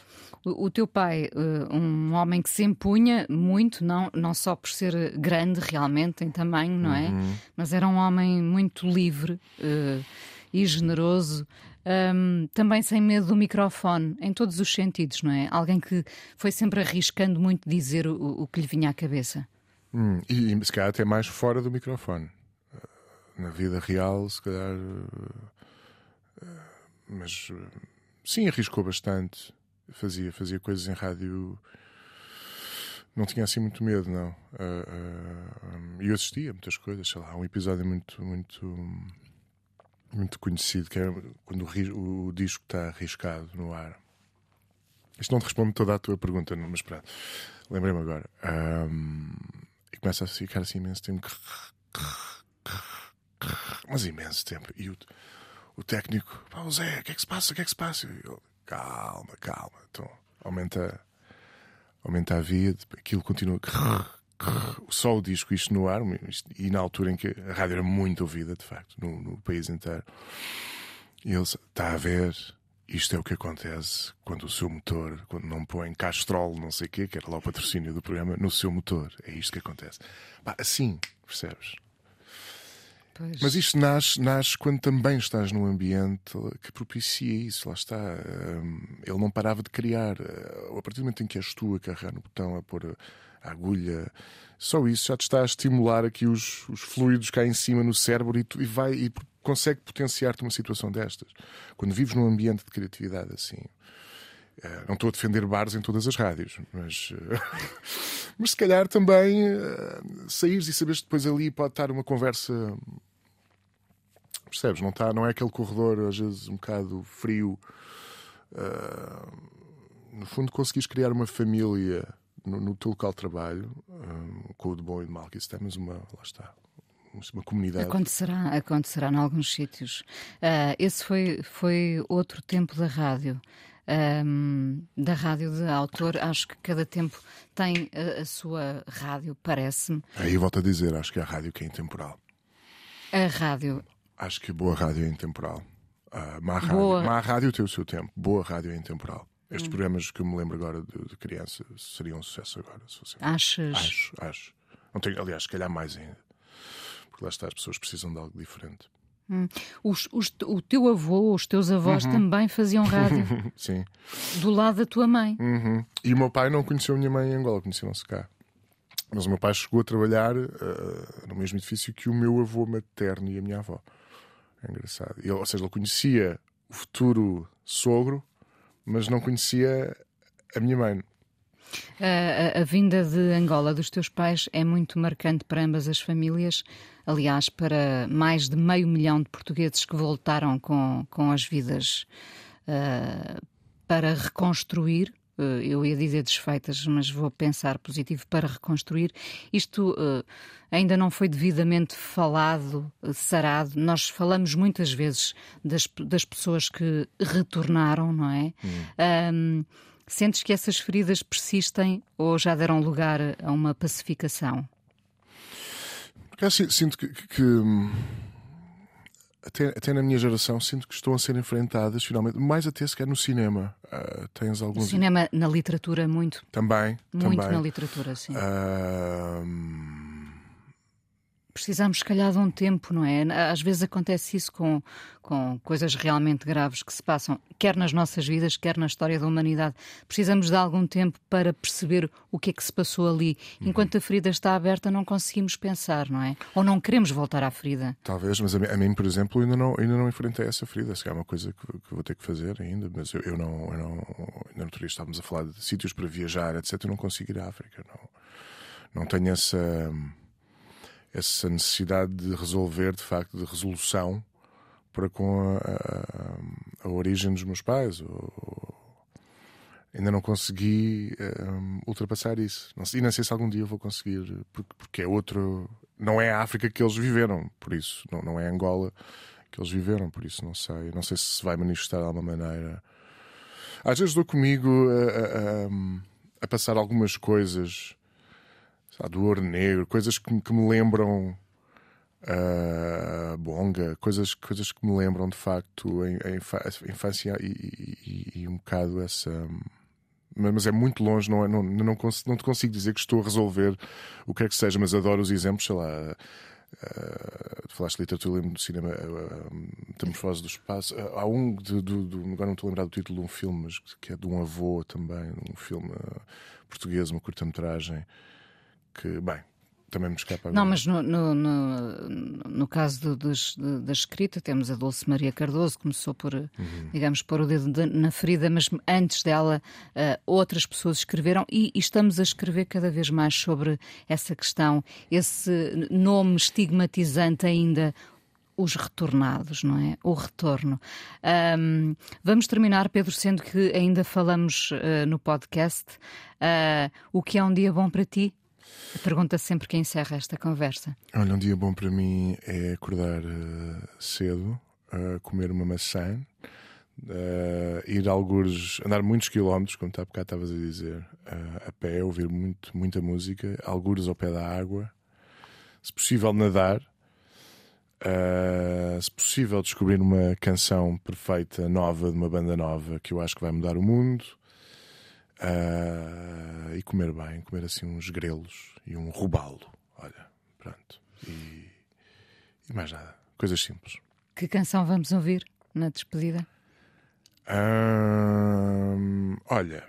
o, o, teu pai, uh, um homem que se impunha muito, não, não só por ser grande realmente em tamanho, não é? Uhum. Mas era um homem muito livre uh, e generoso um, também sem medo do microfone, em todos os sentidos, não é? Alguém que foi sempre arriscando muito dizer o, o que lhe vinha à cabeça. Hum, e, e se calhar até mais fora do microfone. Na vida real, se calhar. Mas sim, arriscou bastante. Fazia, fazia coisas em rádio. Não tinha assim muito medo, não. E uh, uh, eu assistia a muitas coisas, sei lá, um episódio muito, muito muito conhecido, que é quando o, o disco está arriscado no ar. Isto não te responde toda a tua pergunta, mas espera, lembrei-me agora. Um, e começa a ficar assim imenso tempo. Mas imenso tempo. E o, o técnico, pá, Zé, o que é que se passa? O que é que se passa? E eu, calma, calma. Então aumenta, aumenta a via, aquilo continua só o disco, isto no ar, e na altura em que a rádio era muito ouvida, de facto, no, no país inteiro. E ele está a ver, isto é o que acontece quando o seu motor, quando não põe Castrol, não sei o quê, que era lá o patrocínio do programa, no seu motor. É isto que acontece. Bah, assim, percebes? Pois. Mas isto nasce, nasce quando também estás num ambiente que propicia isso, lá está. Hum, ele não parava de criar. A partir do momento em que és tu a carregar no botão, a pôr agulha, só isso já te está a estimular aqui os, os fluidos cá em cima no cérebro e, tu, e vai e consegue potenciar-te uma situação destas. Quando vives num ambiente de criatividade assim. Uh, não estou a defender bares em todas as rádios, mas, uh, mas se calhar também uh, saíres e saberes que depois ali pode estar uma conversa. Percebes? Não, está, não é aquele corredor, às vezes, um bocado frio. no fundo, conseguires criar uma família no, no teu local de trabalho, um, com o de bom e de mal que isso temos uma, lá está, uma comunidade. Acontecerá, acontecerá em alguns sítios. Uh, esse foi, foi outro tempo da rádio. Um, da rádio de autor, acho que cada tempo tem a, a sua rádio, parece-me. Aí volto a dizer, acho que é a rádio que é intemporal. A rádio. Acho que boa rádio é intemporal. Uh, má, boa. Rádio, má rádio tem o seu tempo, boa rádio é intemporal. Estes hum. programas que eu me lembro agora de, de criança seriam um sucesso agora. Se fosse... Achas? Acho, acho. Não tenho, aliás, se calhar mais ainda. Porque lá está, as pessoas precisam de algo diferente. Hum. Os, os, o teu avô, os teus avós uhum. também faziam rádio? Sim. Do lado da tua mãe? Uhum. E o meu pai não conheceu a minha mãe em Angola, conheceram-se cá. Mas o meu pai chegou a trabalhar uh, no mesmo edifício que o meu avô materno e a minha avó. É engraçado. Ele, ou seja, ele conhecia o futuro sogro mas não conhecia a minha mãe. A, a, a, vinda de Angola dos teus pais é muito marcante para ambas as famílias, aliás, para mais de meio milhão de portugueses que voltaram com, com as vidas uh, para reconstruir. Uh, eu ia dizer desfeitas, mas vou pensar positivo para reconstruir. Isto uh, ainda não foi devidamente falado, sarado. Nós falamos muitas vezes das, das pessoas que retornaram, não é? Hum. Um, sentes que essas feridas persistem ou já deram lugar a uma pacificação? Porque sinto que, que, até, até na minha geração, sinto que estão a ser enfrentadas finalmente, mais até sequer no cinema. Uh, tens alguns. No cinema, na literatura, muito. Também. Muito também. na literatura, sim. Uh, Precisamos, se calhar, de um tempo, não é? Às vezes acontece isso com, com coisas realmente graves que se passam, quer nas nossas vidas, quer na história da humanidade. Precisamos de algum tempo para perceber o que é que se passou ali. Uhum. Enquanto a ferida está aberta, não conseguimos pensar, não é? Ou não queremos voltar à ferida. Talvez, mas a mim, por exemplo, ainda não, ainda não enfrentei essa ferida. Se é uma coisa que, que, vou ter que fazer ainda, mas eu, eu não, eu não. Ainda dia estávamos a falar de sítios para viajar, etc. Eu não consigo ir à África. Não, não tenho essa essa necessidade de resolver, de facto, de resolução para com a, a, a origem dos meus pais. Ou, ainda não consegui um, ultrapassar isso. Não e não sei se algum dia eu vou conseguir, porque, porque é outro. Não é a África que eles viveram, por isso. Não, não é Angola que eles viveram, por isso não sei. Não sei se vai manifestar de alguma maneira. Às vezes dou comigo a, a, a passar algumas coisas sabe, do ouro negro, coisas que, que me lembram uh, bonga, coisas, coisas que me lembram de facto a, infância e, e, e, um bocado essa. Mas é muito longe, não, é, não, não, consigo, não te consigo dizer que estou a resolver o que é que seja, mas adoro os exemplos, sei lá. Uh, falaste de literatura, lembro do cinema, uh, Metamorfose do Espaço. Uh, há um, de, do, do, agora não estou a lembrar do título de um filme, mas que é de um avô também, um filme uh, português, uma curta-metragem que, bem, também me escapa. Não, mas no, no, no, no caso do, do, da escrita, temos a Dulce Maria Cardoso, começou por, uhum. digamos, pôr o dedo de, na ferida, mas antes dela uh, outras pessoas escreveram e, e, estamos a escrever cada vez mais sobre essa questão, esse nome estigmatizante ainda. Os retornados, não é? O retorno. Um, vamos terminar, Pedro, sendo que ainda falamos uh, no podcast. Uh, o que é um dia bom para ti? Pergunta sempre que encerra esta conversa. Olha, um dia bom para mim é acordar uh, cedo, uh, comer uma maçã, uh, ir a alguns, andar muitos quilómetros, como há bocado estavas a dizer, a pé, ouvir muito, muita música, algures ao pé da água, se possível nadar, se possível descobrir uma canção perfeita, nova, de uma banda nova, que eu acho que vai mudar o mundo. Uh, e comer bem, comer assim uns grelos e um robalo. Olha, pronto. E, e mais nada. Coisas simples. Que canção vamos ouvir na despedida? Uh, olha,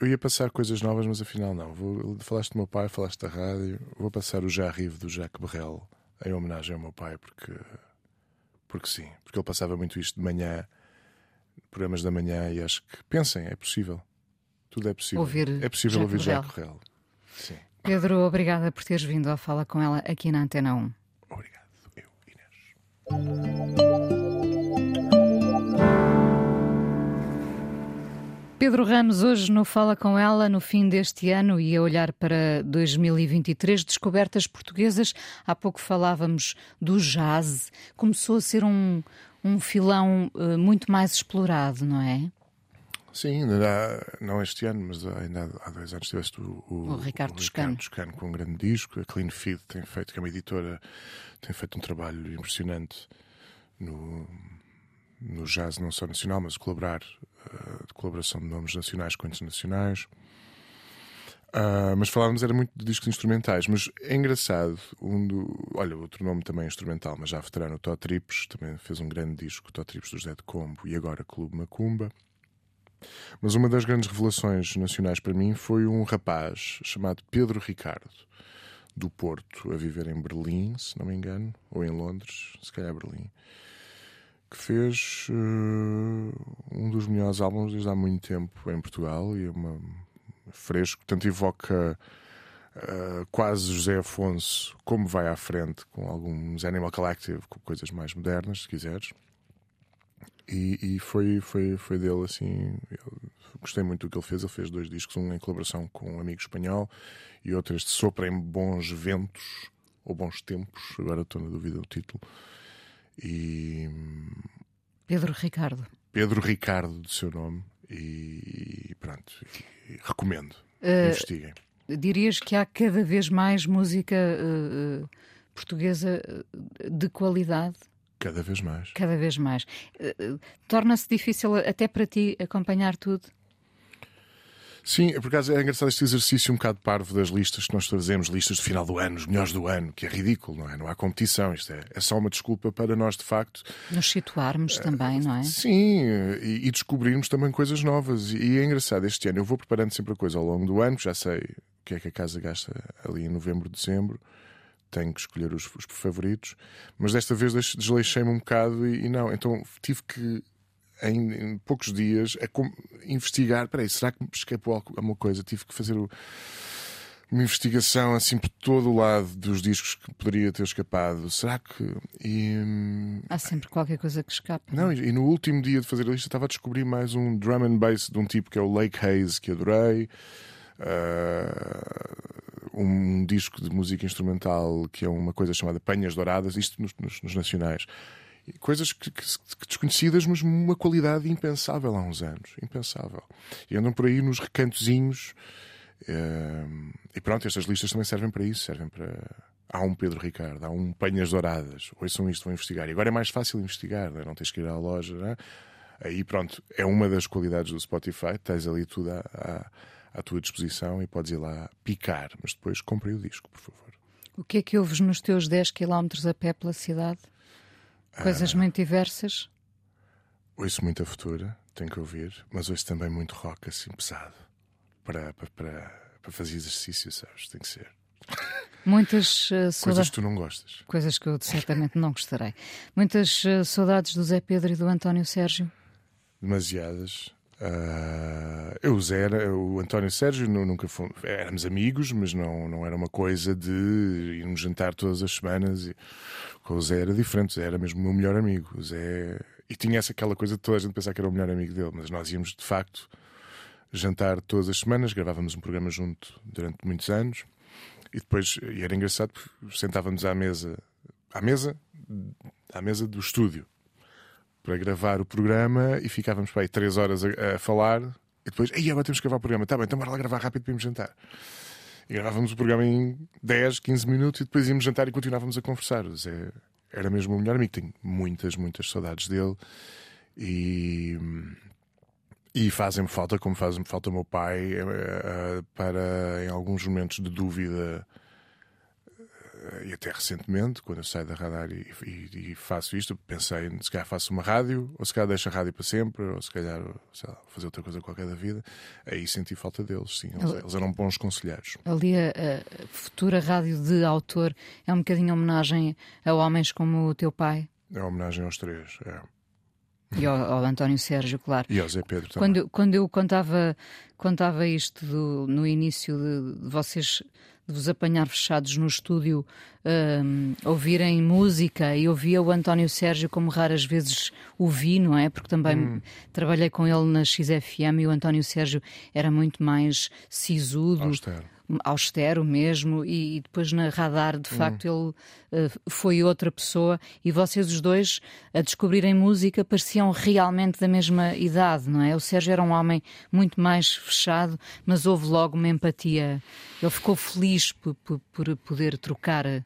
eu ia passar coisas novas, mas afinal não. Vou, falaste do meu pai, falaste da rádio. Vou passar o Já Rive do Jacques Berrel em homenagem ao meu pai, porque, porque sim. Porque ele passava muito isto de manhã, programas da manhã, e acho que, pensem, é possível. Tudo é possível. Ouvir é possível Jacques ouvir Jacques. Sim. Pedro, obrigada por teres vindo a falar com ela aqui na Antena 1. Obrigado, eu, Inês. Pedro Ramos, hoje no Fala com ela, no fim deste ano e a olhar para 2023, descobertas portuguesas. Há pouco falávamos do jazz. Começou a ser um, um filão uh, muito mais explorado, não é? Sim, ainda há, não este ano, mas ainda há dois anos tiveste o, o, o Ricardo, o Toscano. Ricardo Toscano com um grande disco. A Clean Feed tem feito, que é uma editora, tem feito um trabalho impressionante no, no jazz, não só nacional, mas colaborar, uh, de colaboração de nomes nacionais com internacionais. Uh, mas falávamos era muito de discos instrumentais, mas é engraçado. Um do, olha, outro nome também instrumental, mas já veterano, o Tó Trips, também fez um grande disco, Tó Trips do José de Combo e agora Clube Macumba. Mas uma das grandes revelações nacionais para mim foi um rapaz chamado Pedro Ricardo, do Porto, a viver em Berlim, se não me engano, ou em Londres, se calhar Berlim, que fez uh, um dos melhores álbuns desde há muito tempo em Portugal e é uma fresco, tanto evoca uh, quase José Afonso como vai à frente com alguns Animal Collective, com coisas mais modernas, se quiseres. E, e, foi, foi, foi dele assim. gostei muito do que ele fez. Ele fez dois discos, um em colaboração com um amigo espanhol e outro este Sopra em Bons Ventos ou Bons Tempos. Agora estou na dúvida do título. E. Pedro Ricardo. Pedro Ricardo, do seu nome. E, pronto, e recomendo. Uh, Investiguem. Dirias que há cada vez mais música uh, portuguesa de qualidade? Cada vez mais. Cada vez mais. Uh, Torna-se difícil até para ti acompanhar tudo? Sim, por acaso é engraçado este exercício um bocado parvo das listas que nós fazemos, listas de final do ano, os melhores do ano, que é ridículo, não é? Não há competição, isto é, é só uma desculpa para nós, de facto. Nos situarmos uh, também, não é? Sim, e, e, descobrirmos também coisas novas. E é engraçado, este ano eu vou preparando sempre a coisa ao longo do ano, já sei o que é que a casa gasta ali em novembro, dezembro tenho que escolher os, os favoritos, mas desta vez desleixei-me um bocado e, e, não, então tive que em, em poucos dias a com, investigar. Peraí, será que me escapou alguma coisa? Tive que fazer o, uma investigação assim por todo o lado dos discos que poderia ter escapado. Será que. E, hum, Há sempre qualquer coisa que escapa. Não, e, e, no último dia de fazer a lista estava a descobrir mais um drum and bass de um tipo que é o Lake Haze, que adorei. Uh, um disco de música instrumental que é uma coisa chamada Penhas Douradas, isto nos, nos, nos nacionais coisas que, que, que, desconhecidas, mas uma qualidade impensável há uns anos. Impensável. E andam por aí nos recantozinhos. Uh, e pronto, estas listas também servem para isso. Servem para. Há um Pedro Ricardo, há um Penhas Douradas. Ouçam isto, vão investigar. E agora é mais fácil investigar, não, é? não tens que ir à loja. Né? Aí pronto, é uma das qualidades do Spotify. Tens ali tudo à, à, tua disposição e podes ir lá picar. Mas depois comprei o disco, por favor. O que é que ouves nos teus 10 km a pé pela cidade? Coisas ah, muito diversas? Ouço muita futura, tenho que ouvir, mas ouço também muito rock assim pesado para, para, para, para fazer exercício, sabes? Tem que ser. Muitas uh, coisas que tu não gostas. Coisas que eu certamente não gostarei. Muitas uh, saudades do Zé Pedro e do António Sérgio? Demasiadas. Uh, eu, Zé, o António Sérgio nunca fomos, éramos amigos, mas não, não era uma coisa de irmos jantar todas as semanas. E, com o Zé era diferente, o Zé era mesmo o meu melhor amigo. O Zé... E tinha essa aquela coisa de toda a gente pensar que era o melhor amigo dele, mas nós íamos de facto jantar todas as semanas, gravávamos um programa junto durante muitos anos e depois e era engraçado porque sentávamos à mesa à mesa à mesa do estúdio para gravar o programa e ficávamos para aí três horas a, a falar e depois, aí agora temos que gravar o programa. Tá bem, então bora lá gravar rápido para irmos jantar. E gravávamos o programa em 10, 15 minutos e depois íamos jantar e continuávamos a conversar. Era mesmo o melhor amigo. Tenho muitas, muitas saudades dele e, e fazem-me falta, como faz-me falta o meu pai, eh, eh, para em alguns momentos de dúvida e até recentemente, quando eu saio da radar e, e, e, faço isto, pensei, se calhar faço uma rádio, ou se calhar deixo a rádio para sempre, ou se calhar lá, fazer outra coisa qualquer da vida. Aí senti falta deles, sim. Eles, eles eram bons conselheiros. Ali a, a, futura rádio de autor é um bocadinho homenagem a homens como o teu pai? É uma homenagem aos três, é. E ao, ao, António Sérgio, claro. E ao Zé Pedro também. Quando, quando eu contava, contava isto do, no início de, de vocês de vos apanhar fechados no estúdio, um, ouvirem música e ouvia o António Sérgio como raras vezes o vi, não é? Porque também hum. trabalhei com ele na XFM e o António Sérgio era muito mais sisudo. Austero austero mesmo, e, e, depois na radar, de facto, hum. ele uh, foi outra pessoa. E vocês os dois, a descobrirem música, pareciam realmente da mesma idade, não é? O Sérgio era um homem muito mais fechado, mas houve logo uma empatia. Ele ficou feliz por, por, por poder trocar eh,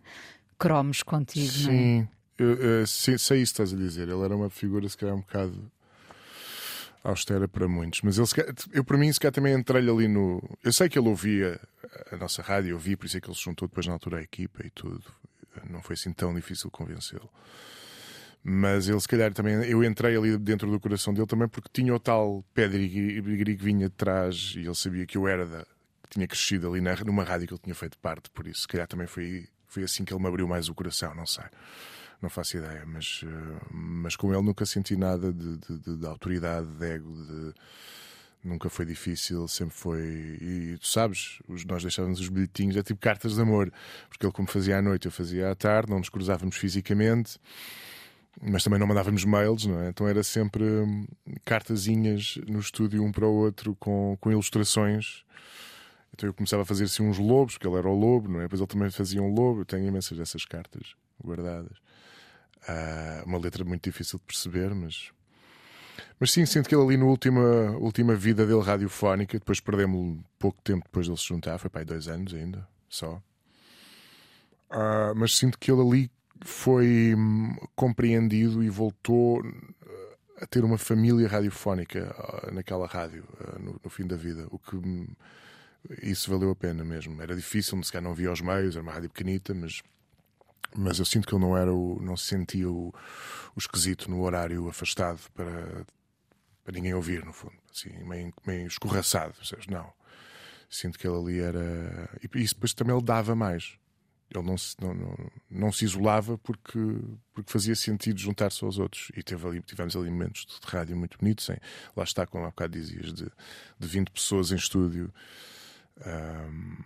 cromos contigo, Sim. não é? Sim, eu, sei, sei isso que estás a dizer. Ele era uma figura, se calhar, um bocado austera para muitos. Mas ele, eu, para mim, se calhar também entrei ali no. Eu sei que ele ouvia a nossa rádio, eu vi, por isso é que ele se juntou depois na altura à equipa e tudo. Não foi assim tão difícil convencê-lo. Mas ele, se calhar, também. Eu entrei ali dentro do coração dele também porque tinha o tal pedigree que vinha de trás e ele sabia que eu era da. que tinha crescido ali na, numa rádio que ele tinha feito parte, por isso, se calhar, também foi, foi assim que ele me abriu mais o coração, não sei não faço ideia, mas, eh, mas com ele nunca senti nada de, de, de, de autoridade, de ego, de, nunca foi difícil, sempre foi. E tu sabes, nós deixávamos os bilhetinhos, é tipo cartas de amor, porque ele, como fazia à noite, eu fazia à tarde, não nos cruzávamos fisicamente, mas também não mandávamos mails, não é? Então era sempre hum, cartazinhas no estúdio, um para o outro, com, com ilustrações. Então eu começava a fazer assim uns lobos, porque ele era o lobo, não é? Depois ele também fazia um lobo. Eu tenho imensas dessas cartas guardadas. Uh, uma letra muito difícil de perceber, mas. Mas sim, sinto que ele ali na última, última vida dele radiofónica, depois perdemos pouco tempo depois de ele se juntar, foi para aí dois anos ainda, só. Uh, mas sinto que ele ali foi hum, compreendido e voltou a ter uma família radiofónica ah, naquela rádio ah, no, no fim da vida, o que hum, isso valeu a pena mesmo. Era difícil, se calhar não via os meios, era uma rádio pequenita, mas mas eu sinto que ele não era o, não se sentia o, o esquisito no horário afastado para, para ninguém ouvir, no fundo, assim, meio, meio escorraçado. Não. Sinto que ele ali era. E isso depois também ele dava mais. Ele não se, não, não, não se isolava porque, porque fazia sentido juntar-se aos outros. E teve ali, tivemos ali momentos de rádio muito bonitos. Hein? Lá está, como há bocado dizias, de, de 20 pessoas em estúdio. Um...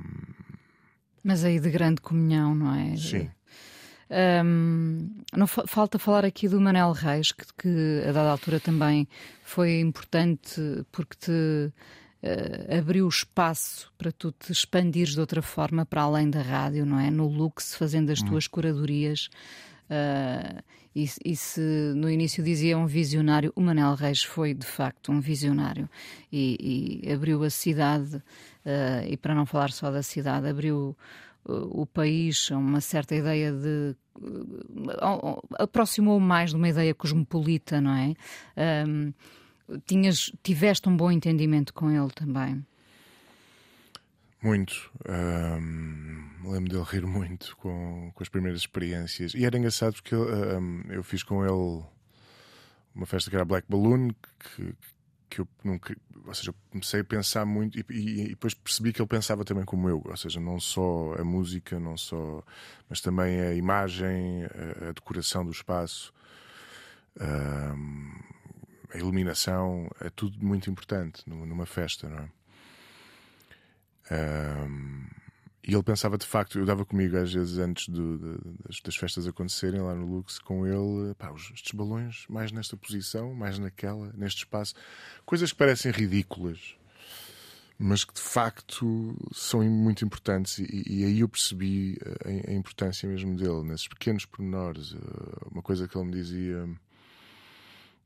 Mas aí de grande comunhão, não é? Sim. Um, não falta falar aqui do Manel Reis, que, que, a dada altura também foi importante porque te uh, abriu espaço para tu te expandires de outra forma para além da rádio, não é? No Lux, fazendo as hum. tuas curadorias. Uh, e, e, se no início dizia um visionário, o Manel Reis foi de facto um visionário e, e abriu a cidade, uh, e para não falar só da cidade, abriu o país a uma certa ideia de aproximou mais de uma ideia cosmopolita, não é? Um, tinhas, tiveste um bom entendimento com ele também? Muito. Um, lembro dele rir muito com, com as primeiras experiências. E era engraçado porque um, eu fiz com ele uma festa que era Black Balloon, que, que eu nunca. Ou seja, comecei a pensar muito e, e, e, depois percebi que ele pensava também como eu. Ou seja, não só a música, não só. mas também a imagem, a, a decoração do espaço, a, a, iluminação. É tudo muito importante numa festa, não é? E ele pensava de facto, eu dava comigo às vezes antes do, de, das, festas acontecerem lá no Lux com ele, pá, estes balões mais nesta posição, mais naquela, neste espaço, coisas que parecem ridículas, mas que de facto são muito importantes. E, e aí eu percebi a, a, importância mesmo dele, nesses pequenos pormenores. Eh, uma coisa que ele me dizia.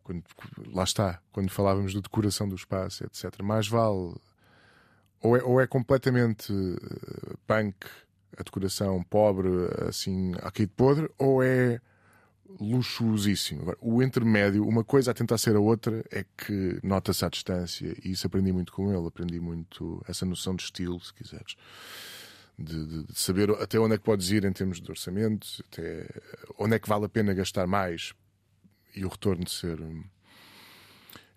Quando, lá está, quando falávamos de decoração do espaço, etc. Mais vale ou é, ou é completamente uh, punk, a decoração pobre, assim, aqui de podre, ou é luxuosíssimo. O intermédio, uma coisa a tentar ser a outra, é que nota-se à distância, e isso aprendi muito com ele, aprendi muito essa noção de estilo, se quiseres. De, de, de, saber até onde é que podes ir em termos de orçamento, até onde é que vale a pena gastar mais e o retorno de ser.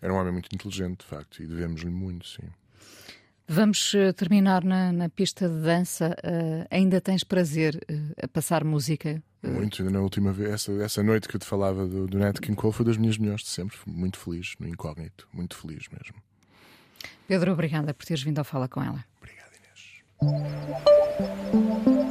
Era um homem muito inteligente, de facto, e devemos-lhe muito, sim. Vamos uh, terminar na, na, pista de dança. Uh, ainda tens prazer uh, a passar música? Muito, na última vez, essa, essa noite que eu te falava do, do Nat King Cole foi das minhas melhores de sempre. Muito feliz, no incógnito, muito feliz mesmo. Pedro, obrigada por teres vindo ao Fala com ela. Obrigado, Inês.